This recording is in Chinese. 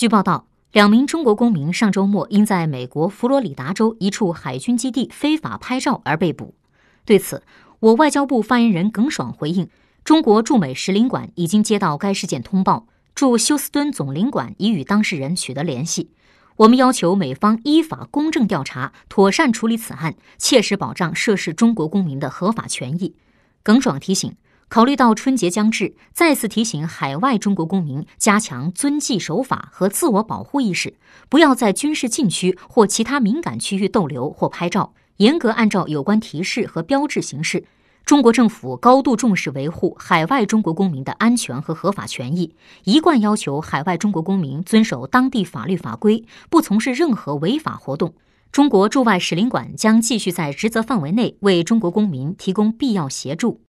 据报道，两名中国公民上周末因在美国佛罗里达州一处海军基地非法拍照而被捕。对此，我外交部发言人耿爽回应：中国驻美使领馆已经接到该事件通报，驻休斯敦总领馆已与当事人取得联系。我们要求美方依法公正调查，妥善处理此案，切实保障涉事中国公民的合法权益。耿爽提醒，考虑到春节将至，再次提醒海外中国公民加强遵纪守法和自我保护意识，不要在军事禁区或其他敏感区域逗留或拍照，严格按照有关提示和标志行事。中国政府高度重视维护海外中国公民的安全和合法权益，一贯要求海外中国公民遵守当地法律法规，不从事任何违法活动。中国驻外使领馆将继续在职责范围内为中国公民提供必要协助。